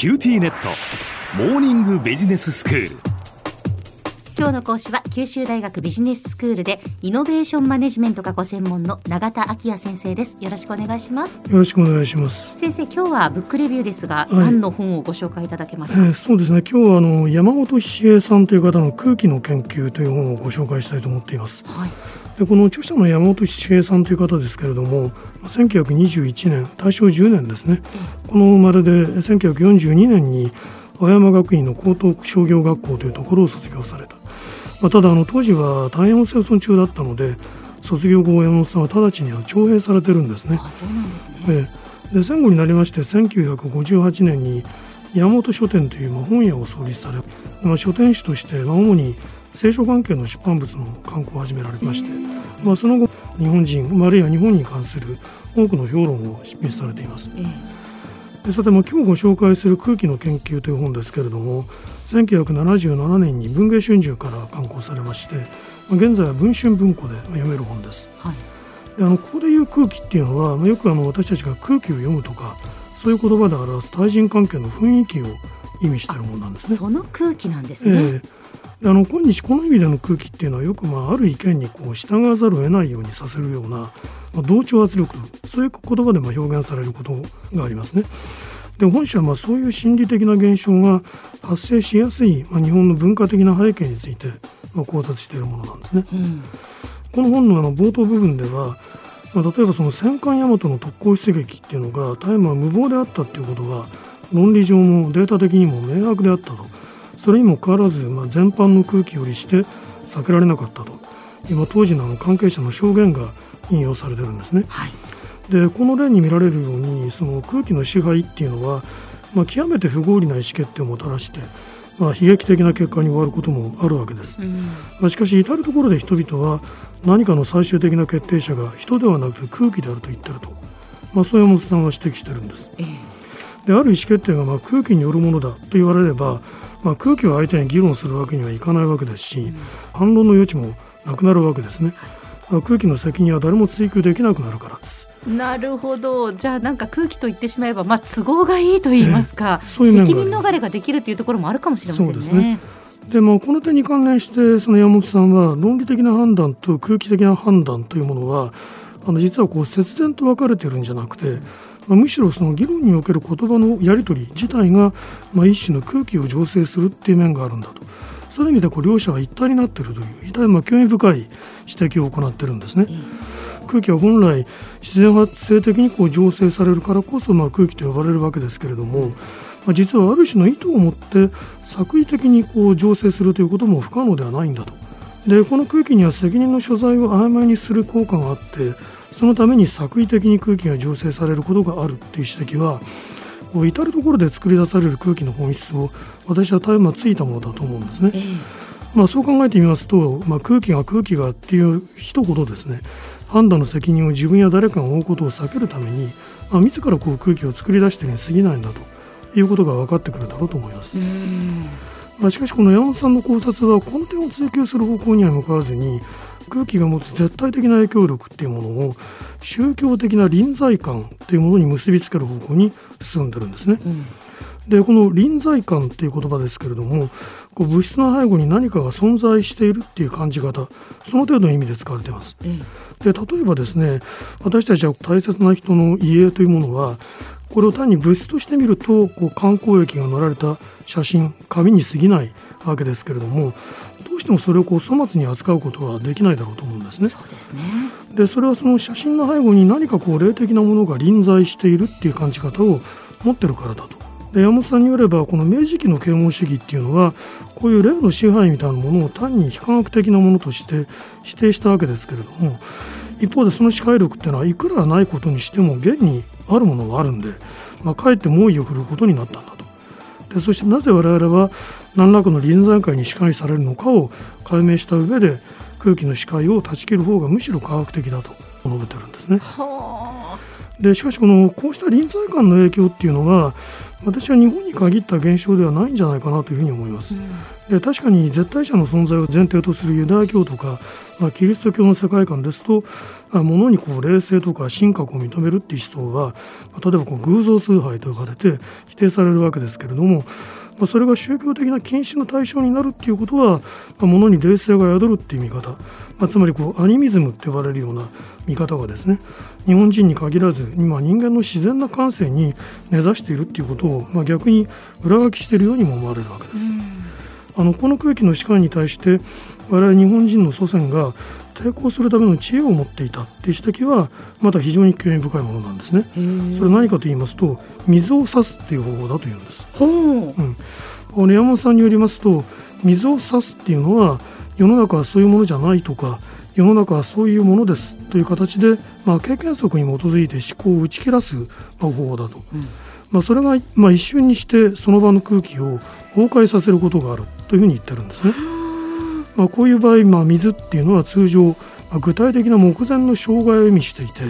QTnet。モーニングビジネススクール。今日の講師は九州大学ビジネススクールでイノベーションマネジメントがご専門の永田晃也先生です。よろしくお願いします。よろしくお願いします。先生今日はブックレビューですが、い。何の本をご紹介いただけますか、えーそうですね。今日はあの山本七平さんという方の「空気」の研究という本をご紹介したいと思っています。はいでこの著者の山本七平さんという方ですけれどもまあ1921年大正10年ですね。この生まれで1942年に青山学院の高等商業学校というところを卒業された、まあ、ただあの当時は太平洋戦争中だったので卒業後山本さんは直ちには徴兵されてるんですね。あそうなんですね、ええ。で戦後になりまして1958年に山本書店というまあ本屋を創立され、まあ、書店主としてまあ主に聖書関係の出版物の刊行を始められまして、まあ、その後日本人まああるいは日本に関する多くの評論を執筆されています。さてまあ今日ご紹介する「空気の研究」という本ですけれども1977年に文藝春秋から刊行されまして、まあ、現在は文春文庫でまあ読める本です。はい。であのここでいう空気っていうのはまあよくあの私たちが空気を読むとかそういう言葉で表す対人関係の雰囲気を意味しているものなんですね。その空気なんですえね、えであの今日この意味での空気っていうのはよく、まあ、ある意見にこう従わざるを得ないようにさせるような、まあ、同調圧力そういう言葉でまあ表現されることがありますね。で本書はまあそういう心理的な現象が発生しやすい、まあ、日本の文化的な背景について、まあ、考察しているものなんですね。うんこの本のあの冒頭部分では、まあ、例えばその戦艦大和の特攻出撃っていうのが大麻は無謀であったっていうことが論理上もデータ的にも明白であったとそれにもかかわらず、まあ、全般の空気よりして避けられなかったと今当時の関係者の証言が引用されてるんですね。はいでこの例に見られるようにその空気の支配っていうのは、まあ、極めて不合理な意思決定をもたらして、まあ、悲劇的な結果に終わることもあるわけです。うんまあ、しかし至る所で人々は何かの最終的な決定者が人ではなく空気であると言ってると、まあ、そう山本さんは指摘してるんです。ええである意思決定がまあ空気によるものだと言われれば、まあ、空気を相手に議論するわけにはいかないわけですし、反論の余地もなくなるわけですね。まあ、空気の責任は誰も追及できなくなるからです。なるほどじゃあなんか空気と言ってしまえば、まあ、都合がいいと言いますか、そういう面責任逃れができるというところもあるかもしれませんね。そうですねでまあ、この点に関連してその山本さんは論理的な判断と空気的な判断というものはあの実はこう節然と分かれているんじゃなくて、まあ、むしろその議論における言葉のやり取り自体が、まあ、一種の空気を醸成するっていう面があるんだとそういう意味でこう両者は一体になっているという非常にまあ興味深い指摘を行っているんですね。空気は本来自然発生的にこう醸成されるからこそまあ空気と呼ばれるわけですけれども、まあ、実はある種の意図を持って作為的にこう醸成するということも不可能ではないんだと。でこの空気には責任の所在を曖昧にする効果があってそのために作為的に空気が醸成されることがあるっていう指摘は至る所で作り出される空気の本質を私は大麻ついたものだと思うんですね。ええまあ、そう考えてみますと、まあ、空気が空気がっていう人ほどですね判断の責任を自分や誰かが負うことを避けるために、まあ、自らこう空気を作り出しているに過ぎないんだということが分かってくるだろうと思います。しかしこの山本さんの考察は根底を追求する方向には向かわずに空気が持つ絶対的な影響力っていうものを宗教的な臨在感というものに結びつける方向に進んでるんですね。うんでこの臨在感っていう言葉ですけれどもこう物質の背後に何かが存在しているっていう感じ方その程度の意味で使われています。えで例えばですね私たちは大切な人の遺影というものはこれを単に物質として見るとこう観光液が乗られた写真紙に過ぎないわけですけれどもどうしてもそれをこう粗末に扱うことはできないだろうと思うんですね。えそうですね。でそれはその写真の背後に何かこう霊的なものが臨在しているっていう感じ方を持ってるからだと。で山本さんによればこの明治期の啓蒙主義っていうのはこういう霊の支配みたいなものを単に非科学的なものとして否定したわけですけれども一方でその視界力っていうのはいくらないことにしても現にあるものがあるんで、まあ、かえって猛威を振るうことになったんだと。でそしてなぜ我々は何らかの臨済界に支配されるのかを解明した上で空気の視界を断ち切る方がむしろ科学的だと述べてるんですね。はあ。でしかしこのこうした臨在感の影響っていうのは私は日本に限った現象ではないんじゃないかなというふうに思います。で確かに絶対者の存在を前提とするユダヤ教とか、まあ、キリスト教の世界観ですと物にこう霊性とか神格を認めるっていう思想は例えばこう偶像崇拝と呼ばれて否定されるわけですけれどもまあ、それが宗教的な禁止の対象になるっていうことは、まあ、物に冷静が宿るっていう見方、まあ、つまりこうアニミズムって呼ばれるような見方がですね日本人に限らず今人間の自然な感性に根ざしているっていうことを、まあ、逆に裏書きしているようにも思われるわけです。あのこの空気の士官に対して我々日本人の祖先が抵抗するための知恵を持っていたっていう指摘はまた非常に興味深いものなんですね。それ何かと言いますと水を差すっていう方法だというんです。うん、この山本さんによりますと水を差すっていうのは世の中はそういうものじゃないとか世の中はそういうものですという形で、まあ、経験則に基づいて思考を打ち切らす方法だと、うん、まあ、それが、まあ、一瞬にしてその場の空気を崩壊させることがあるというふうに言ってるんですね。まあ、こういう場合、まあ、水っていうのは通常、まあ、具体的な目前の障害を意味していて、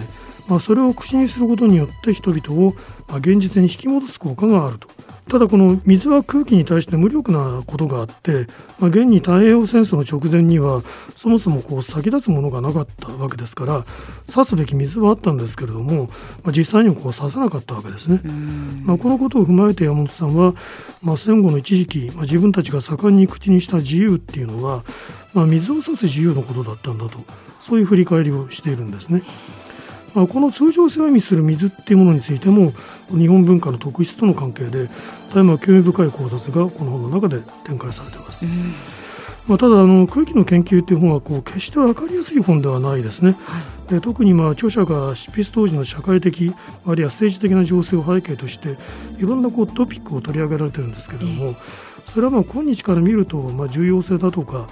まあ、それを口にすることによって人々を、まあ、現実に引き戻す効果があると。ただこの水は空気に対して無力なことがあって、まあ、現に太平洋戦争の直前にはそもそもこう先立つものがなかったわけですから刺すべき水はあったんですけれども、まあ、実際にはこう刺さなかったわけですね。まあ、このことを踏まえて山本さんは、まあ、戦後の一時期、まあ、自分たちが盛んに口にした自由っていうのは、まあ、水を差す自由のことだったんだとそういう振り返りをしているんですね。まあ、この通常性を意味する水っていうものについても日本文化の特質との関係で大変興味深い考察がこの本の中で展開されています。うんまあ、ただあの空気の研究という本はこう決して分かりやすい本ではないですね。はい、特にまあ著者が執筆当時の社会的あるいは政治的な情勢を背景としていろんなこうトピックを取り上げられてるんですけれども、それはまあ今日から見るとまあ重要性だとか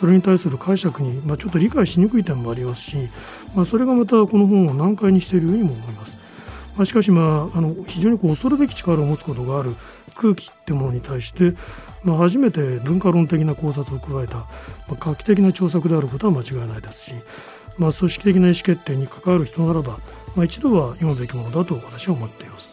それに対する解釈にまあちょっと理解しにくい点もありますし、まあ、それがまたこの本を難解にしているようにも思います。まあ、しかし、まあ、あの非常にこう恐るべき力を持つことがある空気ってものに対して、まあ、初めて文化論的な考察を加えた、まあ、画期的な著作であることは間違いないですし、まあ、組織的な意思決定に関わる人ならば、まあ、一度は読むべきものだと私は思っています。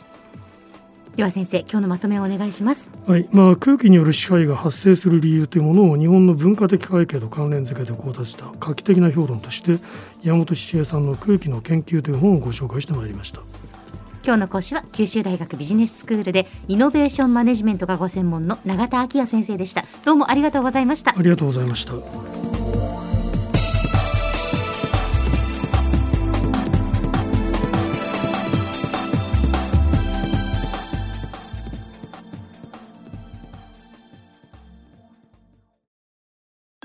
では先生今日のまとめをお願いします。はい。まあ空気による支配が発生する理由というものを日本の文化的背景と関連付けて考察した画期的な評論として山本七恵さんの空気の研究という本をご紹介してまいりました。今日の講師は九州大学ビジネススクールでイノベーションマネジメントがご専門の永田晃也先生でした。どうもありがとうございました。ありがとうございました